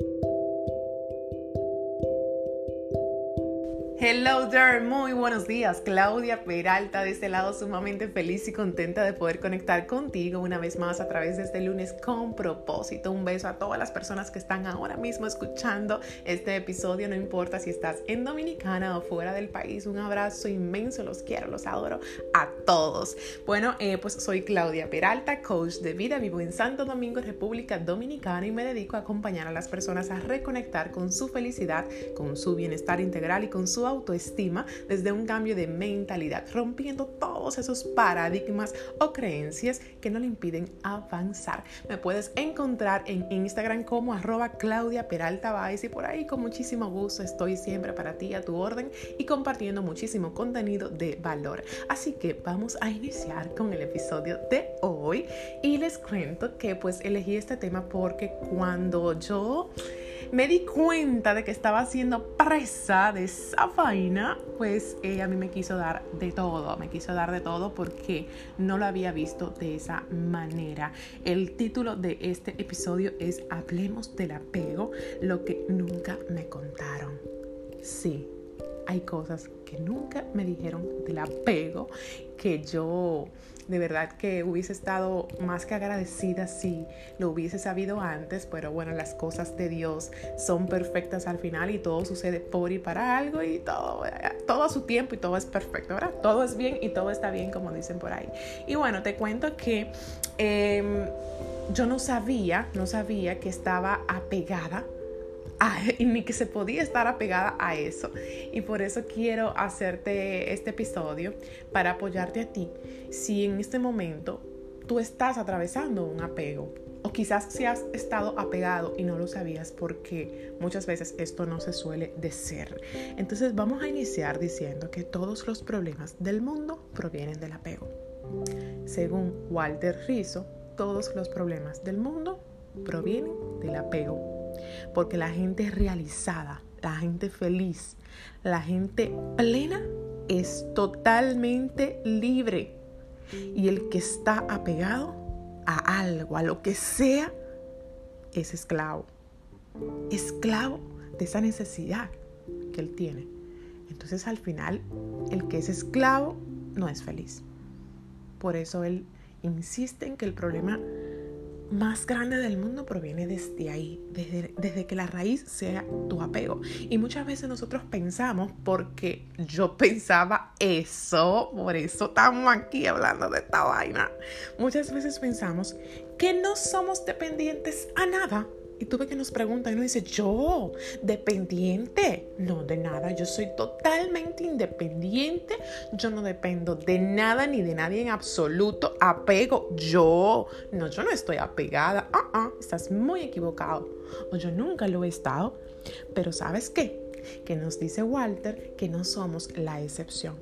Thank you. Hello there, muy buenos días. Claudia Peralta de este lado sumamente feliz y contenta de poder conectar contigo una vez más a través de este lunes con propósito. Un beso a todas las personas que están ahora mismo escuchando este episodio, no importa si estás en Dominicana o fuera del país. Un abrazo inmenso, los quiero, los adoro a todos. Bueno, eh, pues soy Claudia Peralta, coach de vida, vivo en Santo Domingo, República Dominicana y me dedico a acompañar a las personas a reconectar con su felicidad, con su bienestar integral y con su autoestima desde un cambio de mentalidad, rompiendo todos esos paradigmas o creencias que no le impiden avanzar. Me puedes encontrar en Instagram como arroba Claudia Peralta Baez y por ahí con muchísimo gusto estoy siempre para ti a tu orden y compartiendo muchísimo contenido de valor. Así que vamos a iniciar con el episodio de hoy y les cuento que pues elegí este tema porque cuando yo me di cuenta de que estaba siendo presa de esa vaina, pues a mí me quiso dar de todo, me quiso dar de todo porque no lo había visto de esa manera. El título de este episodio es Hablemos del apego, lo que nunca me contaron. Sí, hay cosas que nunca me dijeron del apego que yo de verdad que hubiese estado más que agradecida si lo hubiese sabido antes, pero bueno, las cosas de Dios son perfectas al final y todo sucede por y para algo y todo, todo a su tiempo y todo es perfecto, ¿verdad? Todo es bien y todo está bien como dicen por ahí. Y bueno, te cuento que em, yo no sabía, no sabía que estaba apegada y ni que se podía estar apegada a eso. Y por eso quiero hacerte este episodio para apoyarte a ti. Si en este momento tú estás atravesando un apego o quizás si has estado apegado y no lo sabías porque muchas veces esto no se suele decir. Entonces vamos a iniciar diciendo que todos los problemas del mundo provienen del apego. Según Walter Rizzo, todos los problemas del mundo provienen del apego porque la gente realizada, la gente feliz, la gente plena es totalmente libre. Y el que está apegado a algo, a lo que sea, es esclavo. Esclavo de esa necesidad que él tiene. Entonces al final, el que es esclavo no es feliz. Por eso él insiste en que el problema más grande del mundo proviene desde ahí, desde, desde, que la raíz sea tu apego. Y muchas veces nosotros pensamos, porque yo pensaba eso, por eso estamos aquí hablando de esta vaina, muchas veces pensamos que no somos dependientes a nada y tú ves que nos preguntan y uno dice, yo, dependiente. No, de nada, yo soy totalmente independiente. Yo no dependo de nada ni de nadie en absoluto. Apego, yo. No, yo no estoy apegada. Ah, ah, estás muy equivocado. O yo nunca lo he estado. Pero ¿sabes qué? Que nos dice Walter que no somos la excepción.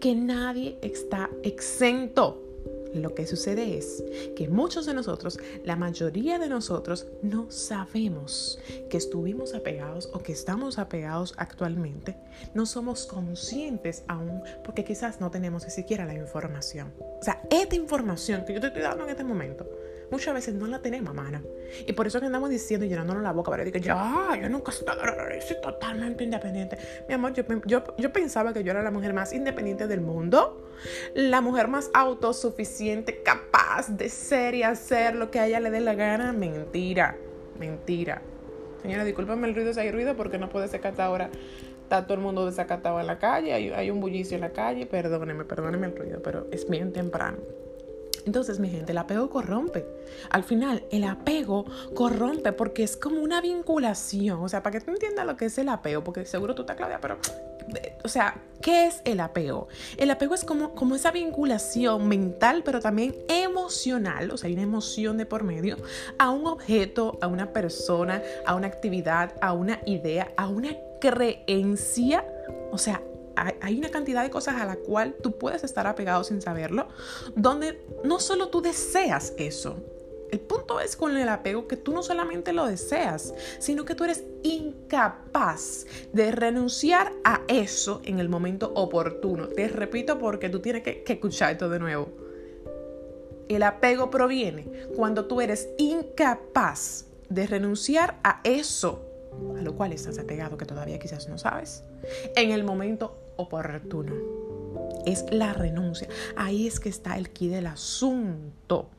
Que nadie está exento lo que sucede es que muchos de nosotros, la mayoría de nosotros, no sabemos que estuvimos apegados o que estamos apegados actualmente. No somos conscientes aún porque quizás no tenemos ni siquiera la información. O sea, esta información que yo te estoy dando en este momento muchas veces no la tenemos a mano. Y por eso que andamos diciendo y llenándonos la boca para decir que ya, yo nunca soy totalmente independiente. Mi amor, yo, yo, yo pensaba que yo era la mujer más independiente del mundo, la mujer más autosuficiente, capaz de ser y hacer lo que a ella le dé la gana. Mentira, mentira. Señora, discúlpame el ruido si hay ruido porque no puede ser que ahora está todo el mundo desacatado en la calle, hay, hay un bullicio en la calle, perdóneme, perdóneme el ruido, pero es bien temprano. Entonces, mi gente, el apego corrompe. Al final, el apego corrompe porque es como una vinculación. O sea, para que tú entiendas lo que es el apego, porque seguro tú estás, Claudia, pero, o sea, ¿qué es el apego? El apego es como, como esa vinculación mental, pero también emocional, o sea, hay una emoción de por medio, a un objeto, a una persona, a una actividad, a una idea, a una creencia. O sea, hay una cantidad de cosas a la cual tú puedes estar apegado sin saberlo, donde no solo tú deseas eso. El punto es con el apego que tú no solamente lo deseas, sino que tú eres incapaz de renunciar a eso en el momento oportuno. Te repito porque tú tienes que, que escuchar esto de nuevo. El apego proviene cuando tú eres incapaz de renunciar a eso a lo cual estás apegado que todavía quizás no sabes, en el momento oportuno. Es la renuncia. Ahí es que está el quid del asunto.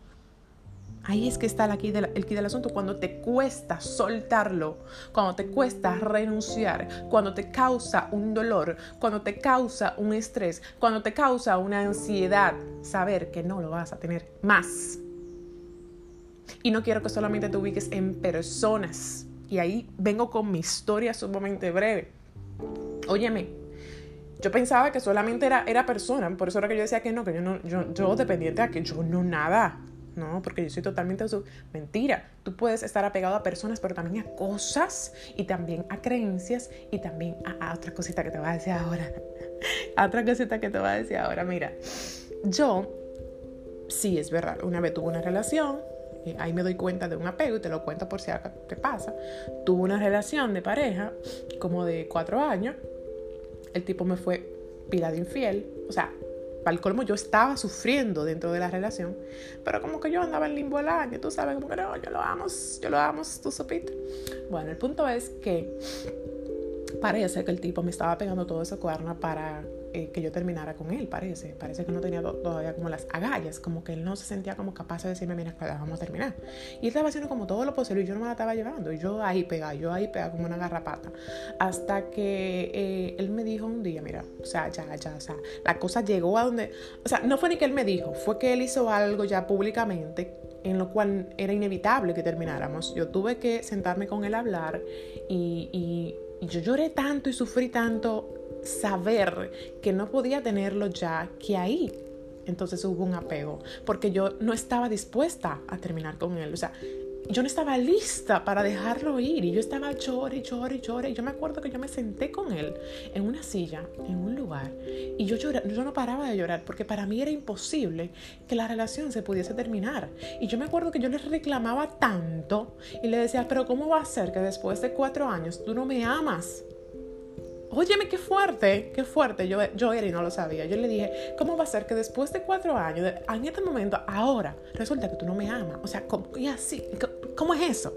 Ahí es que está el quid, del, el del asunto. Cuando te cuesta soltarlo, cuando te cuesta renunciar, cuando te causa un dolor, cuando te causa un estrés, cuando te causa una ansiedad, saber que no lo vas a tener más. Y no quiero que solamente te ubiques en personas y ahí vengo con mi historia sumamente breve. Óyeme, yo pensaba que solamente era, era persona, por eso era que yo decía que no, que yo no, yo, yo dependiente a que yo no nada. No, porque yo soy totalmente su mentira. Tú puedes estar apegado a personas, pero también a cosas y también a creencias y también a, a otra cosita que te voy a decir ahora. a otra cosita que te voy a decir ahora. Mira, yo sí es verdad, una vez tuve una relación, eh, ahí me doy cuenta de un apego y te lo cuento por si algo te pasa. Tuve una relación de pareja como de cuatro años. El tipo me fue pila de infiel. O sea, para el colmo yo estaba sufriendo dentro de la relación, pero como que yo andaba en limbo el año, tú sabes, como que no, yo lo amo, yo lo amo, tú supiste. Bueno, el punto es que parece que el tipo me estaba pegando todo ese cuerno para eh, que yo terminara con él, parece. Parece que no tenía todavía como las agallas, como que él no se sentía como capaz de decirme, mira, vamos a terminar. Y él estaba haciendo como todo lo posible y yo no me la estaba llevando. Y yo ahí pegada, yo ahí pegada como una garrapata. Hasta que eh, él me dijo un día, mira, o sea, ya, ya, o sea, la cosa llegó a donde, o sea, no fue ni que él me dijo, fue que él hizo algo ya públicamente en lo cual era inevitable que termináramos. Yo tuve que sentarme con él a hablar y, y, y yo lloré tanto y sufrí tanto saber que no podía tenerlo ya, que ahí entonces hubo un apego, porque yo no estaba dispuesta a terminar con él, o sea, yo no estaba lista para dejarlo ir y yo estaba llore y llore y yo me acuerdo que yo me senté con él en una silla, en un lugar, y yo, yo no paraba de llorar porque para mí era imposible que la relación se pudiese terminar. Y yo me acuerdo que yo le reclamaba tanto y le decía, pero ¿cómo va a ser que después de cuatro años tú no me amas? Óyeme, qué fuerte, qué fuerte. Yo, yo era y no lo sabía. Yo le dije, ¿cómo va a ser que después de cuatro años, en este momento, ahora, resulta que tú no me amas? O sea, ¿cómo, y así, ¿cómo es eso?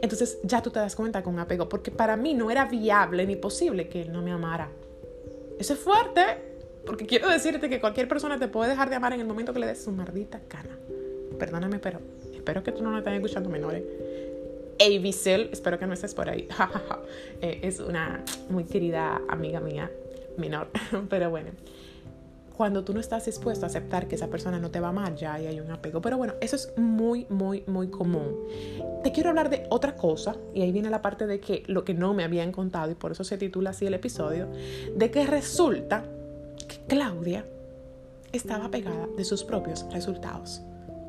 Entonces ya tú te das cuenta con apego, porque para mí no era viable ni posible que él no me amara. Eso es fuerte, porque quiero decirte que cualquier persona te puede dejar de amar en el momento que le des su maldita cana. Perdóname, pero espero que tú no lo estés escuchando menores. Avisel, espero que no estés por ahí. Eh, es una muy querida amiga mía, menor, pero bueno. Cuando tú no estás dispuesto a aceptar que esa persona no te va mal, ya hay un apego. Pero bueno, eso es muy, muy, muy común. Te quiero hablar de otra cosa, y ahí viene la parte de que lo que no me habían contado, y por eso se titula así el episodio, de que resulta que Claudia estaba apegada de sus propios resultados.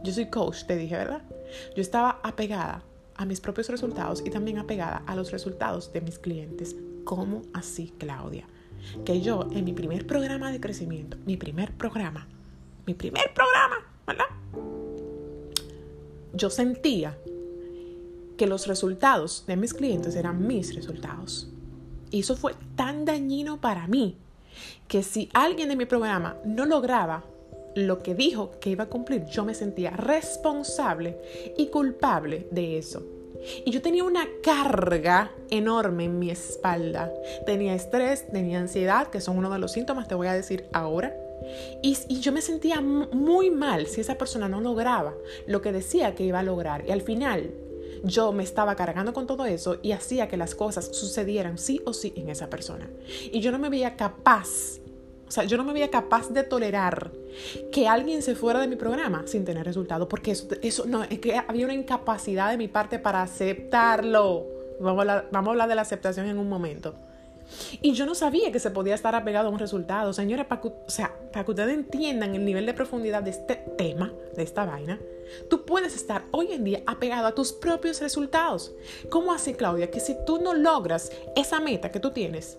Yo soy coach, te dije, ¿verdad? Yo estaba apegada a mis propios resultados y también apegada a los resultados de mis clientes. ¿Cómo así, Claudia? Que yo en mi primer programa de crecimiento, mi primer programa, mi primer programa, ¿verdad? Yo sentía que los resultados de mis clientes eran mis resultados. Y eso fue tan dañino para mí que si alguien de mi programa no lograba lo que dijo que iba a cumplir, yo me sentía responsable y culpable de eso. Y yo tenía una carga enorme en mi espalda. Tenía estrés, tenía ansiedad, que son uno de los síntomas, te voy a decir ahora. Y, y, yo me sentía muy mal si esa persona no lograba lo que decía que iba a lograr. Y al final yo me estaba cargando con todo eso y hacía que las cosas sucedieran sí o sí en esa persona. Y yo no me veía capaz o sea, yo no me veía capaz de tolerar que alguien se fuera de mi programa sin tener resultado, porque eso, eso no, es que había una incapacidad de mi parte para aceptarlo. Vamos a, hablar, vamos a hablar de la aceptación en un momento. Y yo no sabía que se podía estar apegado a un resultado. Señores, para que, o sea, para que ustedes entiendan el nivel de profundidad de este tema, de esta vaina, tú puedes estar hoy en día apegado a tus propios resultados. ¿Cómo así, Claudia? Que si tú no logras esa meta que tú tienes,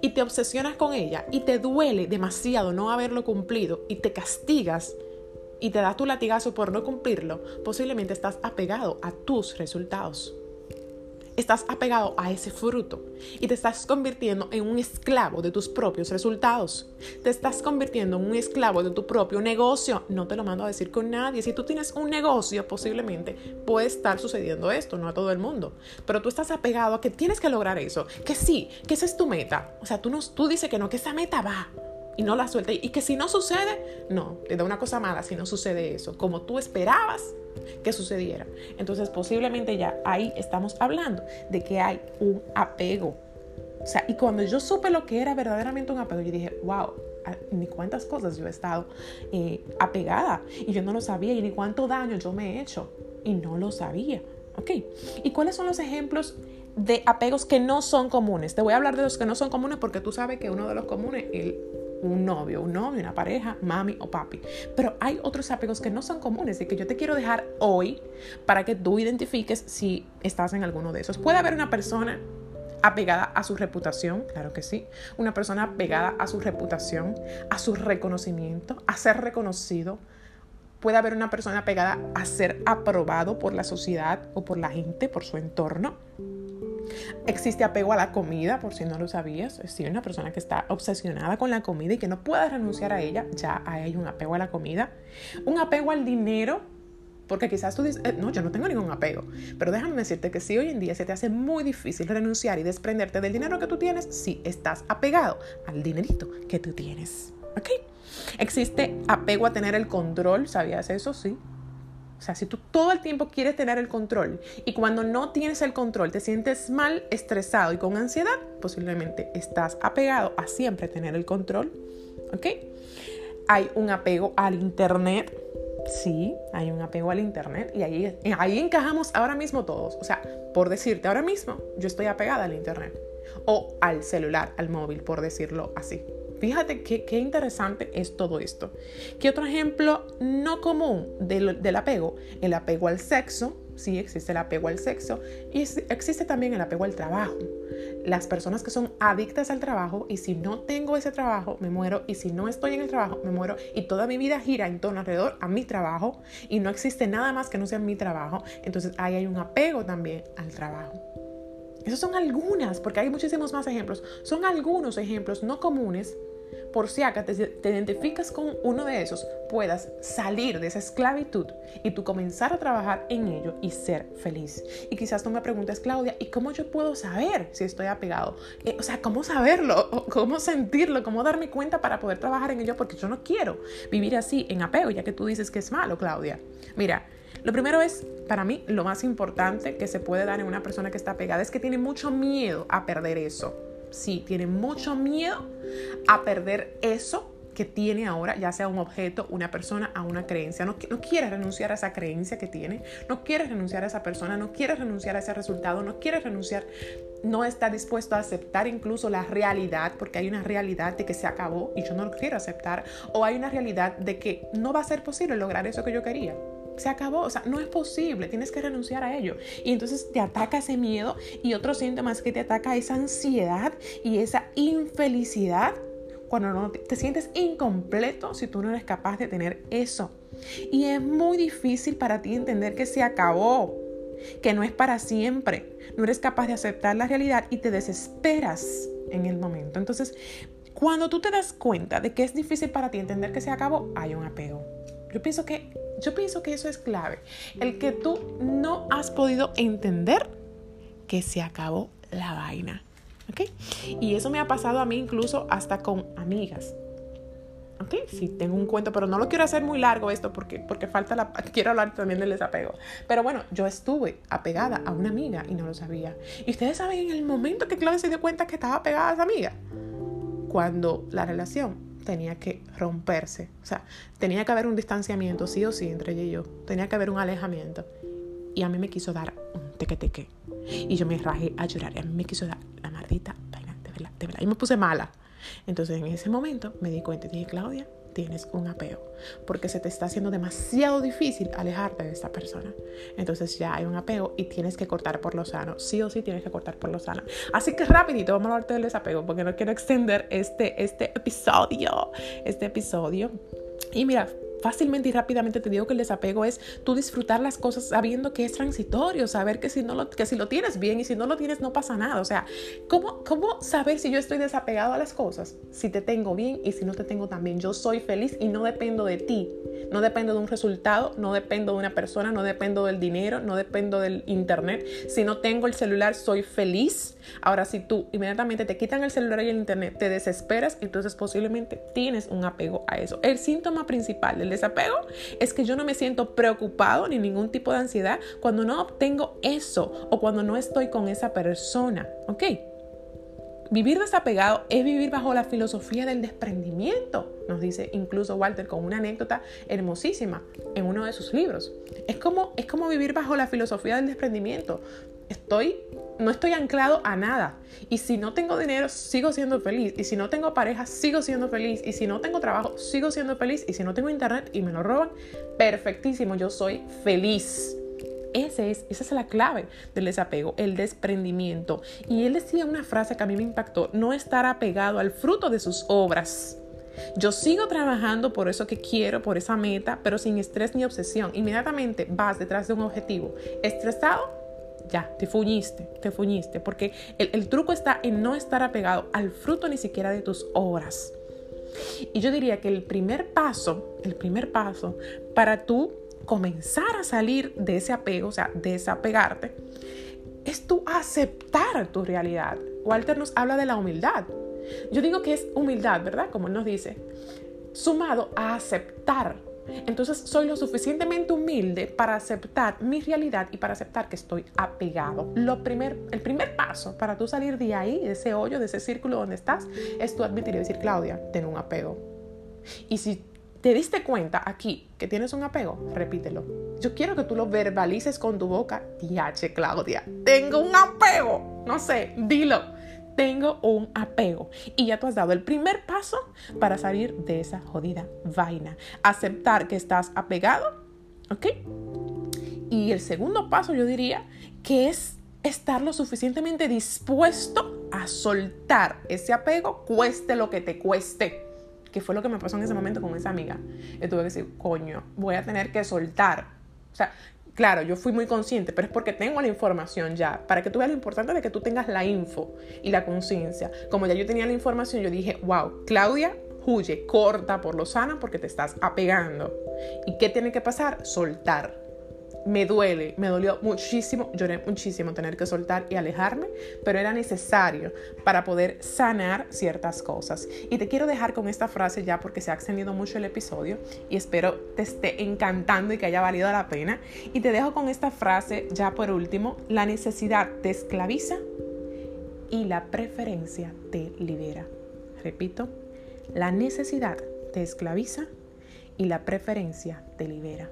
y te obsesionas con ella y te duele demasiado no haberlo cumplido y te castigas y te das tu latigazo por no cumplirlo, posiblemente estás apegado a tus resultados. Estás apegado a ese fruto y te estás convirtiendo en un esclavo de tus propios resultados. Te estás convirtiendo en un esclavo de tu propio negocio. No te lo mando a decir con nadie. Si tú tienes un negocio, posiblemente puede estar sucediendo esto, no a todo el mundo. Pero tú estás apegado a que tienes que lograr eso, que sí, que esa es tu meta. O sea, tú, no, tú dices que no, que esa meta va y no la suelta. Y que si no sucede, no, te da una cosa mala si no sucede eso, como tú esperabas que sucediera. Entonces posiblemente ya ahí estamos hablando de que hay un apego. O sea, y cuando yo supe lo que era verdaderamente un apego, yo dije, wow, ni cuántas cosas yo he estado eh, apegada y yo no lo sabía y ni cuánto daño yo me he hecho y no lo sabía. ¿Ok? ¿Y cuáles son los ejemplos de apegos que no son comunes? Te voy a hablar de los que no son comunes porque tú sabes que uno de los comunes, el un novio, un novio, una pareja, mami o papi. Pero hay otros apegos que no son comunes y que yo te quiero dejar hoy para que tú identifiques si estás en alguno de esos. Puede haber una persona apegada a su reputación, claro que sí. Una persona apegada a su reputación, a su reconocimiento, a ser reconocido. Puede haber una persona apegada a ser aprobado por la sociedad o por la gente, por su entorno. Existe apego a la comida, por si no lo sabías. Si una persona que está obsesionada con la comida y que no puede renunciar a ella, ya hay un apego a la comida. Un apego al dinero, porque quizás tú dices, eh, no, yo no tengo ningún apego. Pero déjame decirte que si hoy en día se te hace muy difícil renunciar y desprenderte del dinero que tú tienes, si estás apegado al dinerito que tú tienes. ¿Ok? Existe apego a tener el control, ¿sabías eso? Sí. O sea, si tú todo el tiempo quieres tener el control y cuando no tienes el control te sientes mal, estresado y con ansiedad, posiblemente estás apegado a siempre tener el control. ¿Ok? Hay un apego al Internet. Sí, hay un apego al Internet y ahí, ahí encajamos ahora mismo todos. O sea, por decirte, ahora mismo yo estoy apegada al Internet o al celular, al móvil, por decirlo así. Fíjate qué, interesante es todo esto. ¿Qué otro ejemplo no común del, apego? El apego al sexo. Sí, existe el apego al sexo y existe también el apego al trabajo. Las personas que son adictas al trabajo y si no tengo ese trabajo, me muero y si no estoy en el trabajo, me muero y toda mi vida gira en torno alrededor a mi trabajo y no existe nada más que no sea mi trabajo, entonces ahí hay un apego también al trabajo. Esas son algunas, porque hay muchísimos más ejemplos. Son algunos ejemplos no comunes por si acá te, identificas con uno de esos, puedas salir de esa esclavitud y tú comenzar a trabajar en ello y ser feliz. Y quizás tú me preguntes, Claudia, ¿y cómo yo puedo saber si estoy apegado? Eh, o sea, ¿cómo saberlo? ¿Cómo sentirlo? ¿Cómo darme cuenta para poder trabajar en ello? Porque yo no quiero vivir así en apego, ya que tú dices que es malo, Claudia. Mira, lo primero es, para mí, lo más importante que se puede dar en una persona que está apegada es que tiene mucho miedo a perder eso sí, tiene mucho miedo a perder eso que tiene ahora, ya sea un objeto, una persona, a una creencia. No, no, quiere renunciar a esa creencia que tiene, no quiere renunciar a esa persona, no quiere renunciar a ese resultado, no quiere renunciar, no está dispuesto a aceptar incluso la realidad, porque hay una realidad de que se acabó y yo no lo quiero aceptar, o hay una realidad de que no va a ser posible lograr eso que yo quería se acabó, o sea, no es posible, tienes que renunciar a ello. Y entonces te ataca ese miedo y otro síntoma es que te ataca esa ansiedad y esa infelicidad cuando no te, te sientes incompleto si tú no eres capaz de tener eso. Y es muy difícil para ti entender que se acabó, que no es para siempre. No eres capaz de aceptar la realidad y te desesperas en el momento. Entonces, cuando tú te das cuenta de que es difícil para ti entender que se acabó, hay un apego. Yo pienso que, yo pienso que eso es clave. El que tú no has podido entender que se acabó la vaina. ¿Ok? Y eso me ha pasado a mí incluso hasta con amigas. ¿Ok? Sí, tengo un cuento, pero no lo quiero hacer muy largo esto porque, porque falta la... Quiero hablar también del desapego. Pero bueno, yo estuve apegada a una amiga y no lo sabía. Y ustedes saben en el momento que Claudia se dio cuenta que estaba apegada a esa amiga. Cuando la relación tenía que romperse. O sea, tenía que haber un distanciamiento, sí o sí, entre ella y yo. Tenía que haber un alejamiento. Y a mí me quiso dar un teque-teque. Y yo me rajé a llorar. Y a mí me quiso dar la maldita vaina, de verdad, de verdad. Y me puse mala. Entonces en ese momento me di cuenta dije, Claudia, tienes un apego, porque se te está haciendo demasiado difícil alejarte de esta persona. Entonces ya hay un apego y tienes que cortar por lo sano. Sí o sí tienes que cortar por lo sano. Así que rapidito vamos a hablar del desapego, porque no quiero extender este, este episodio, este episodio. Y mira, fácilmente y rápidamente te digo que el desapego es tú disfrutar las cosas sabiendo que es transitorio, saber que si, no lo, que si lo tienes bien y si no lo tienes no pasa nada. O sea, ¿cómo, ¿cómo saber si yo estoy desapegado a las cosas? Si te tengo bien y si no te tengo tan bien. Yo soy feliz y no dependo de ti. No dependo de un resultado, no dependo de una persona, no dependo del dinero, no dependo del internet. Si no tengo el celular, soy feliz. Ahora, si tú inmediatamente te quitan el celular y el internet, te desesperas, entonces posiblemente tienes un apego a eso. El síntoma principal del desapego es que yo no me siento preocupado ni ningún tipo de ansiedad cuando no obtengo eso o cuando no estoy con esa persona. ¿Ok? Vivir desapegado es vivir bajo la filosofía del desprendimiento, nos dice incluso Walter con una anécdota hermosísima en uno de sus libros. Es como, es como vivir bajo la filosofía del desprendimiento. Estoy, no estoy anclado a nada. Y si no tengo dinero, sigo siendo feliz. Y si no tengo pareja, sigo siendo feliz. Y si no tengo trabajo, sigo siendo feliz. Y si no tengo internet y me lo roban, perfectísimo, yo soy feliz. Ese es, esa es la clave del desapego, el desprendimiento. Y él decía una frase que a mí me impactó, no estar apegado al fruto de sus obras. Yo sigo trabajando por eso que quiero, por esa meta, pero sin estrés ni obsesión. Inmediatamente vas detrás de un objetivo. Estresado, ya, te fuñiste, te fuñiste, porque el, truco está en no estar apegado al fruto ni siquiera de tus obras. Y yo diría que el primer paso, el primer paso para tú comenzar a salir de ese apego, o sea, desapegarte, es tú aceptar tu realidad. Walter nos habla de la humildad. Yo digo que es humildad, ¿verdad? Como él nos dice, sumado a aceptar. Entonces soy lo suficientemente humilde para aceptar mi realidad y para aceptar que estoy apegado. El primer paso para tú salir de ahí, de ese hoyo, de ese círculo donde estás, es tú admitir y decir, Claudia, tengo un apego. Y si te diste cuenta aquí que tienes un apego, repítelo. Yo quiero que tú lo verbalices con tu boca. Diache, Claudia, tengo un apego. No sé, dilo. Tengo un apego. Y ya tú has dado el primer paso para salir de esa jodida vaina. Aceptar que estás apegado. ¿Ok? Y el segundo paso yo diría que es estar lo suficientemente dispuesto a soltar ese apego, cueste lo que te cueste que fue lo que me pasó en ese momento con esa amiga. Yo tuve que decir, coño, voy a tener que soltar. O sea, claro, yo fui muy consciente, pero es porque tengo la información ya. Para que tú veas lo importante de que tú tengas la info y la conciencia. Como ya yo tenía la información, yo dije, wow, Claudia, huye, corta por lo sano porque te estás apegando. ¿Y qué tiene que pasar? Soltar me duele, me dolió muchísimo, lloré muchísimo tener que soltar y alejarme, pero era necesario para poder sanar ciertas cosas. Y te quiero dejar con esta frase ya porque se ha extendido mucho el episodio y espero te esté encantando y que haya valido la pena. Y te dejo con esta frase ya por último, la necesidad te esclaviza y la preferencia te libera. Repito, la necesidad te esclaviza y la preferencia te libera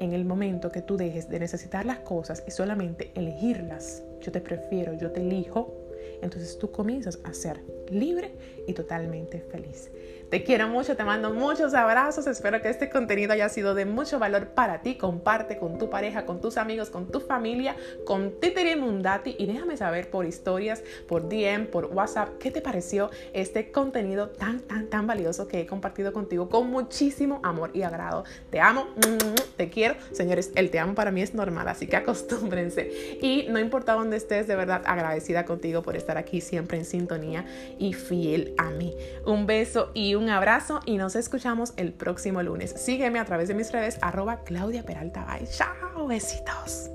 en el momento que tú dejes de necesitar las cosas y solamente elegirlas, yo te prefiero, yo te elijo, entonces tú comienzas a ser libre y totalmente feliz. Te quiero mucho, te mando muchos abrazos. Espero que este contenido haya sido de mucho valor para ti. Comparte con tu pareja, con tus amigos, con tu familia, con Titeri Mundati y déjame saber por historias, por DM, por WhatsApp, qué te pareció este contenido tan, tan, tan valioso que he compartido contigo con muchísimo amor y agrado. Te amo, te quiero. Señores, el te amo para mí es normal, así que acostúmbrense. Y no importa dónde estés, de verdad agradecida contigo por estar aquí siempre en sintonía y fiel a mí. Un beso y un abrazo y nos escuchamos el próximo lunes. Sígueme a través de mis redes arroba Claudia Peralta Chao, besitos.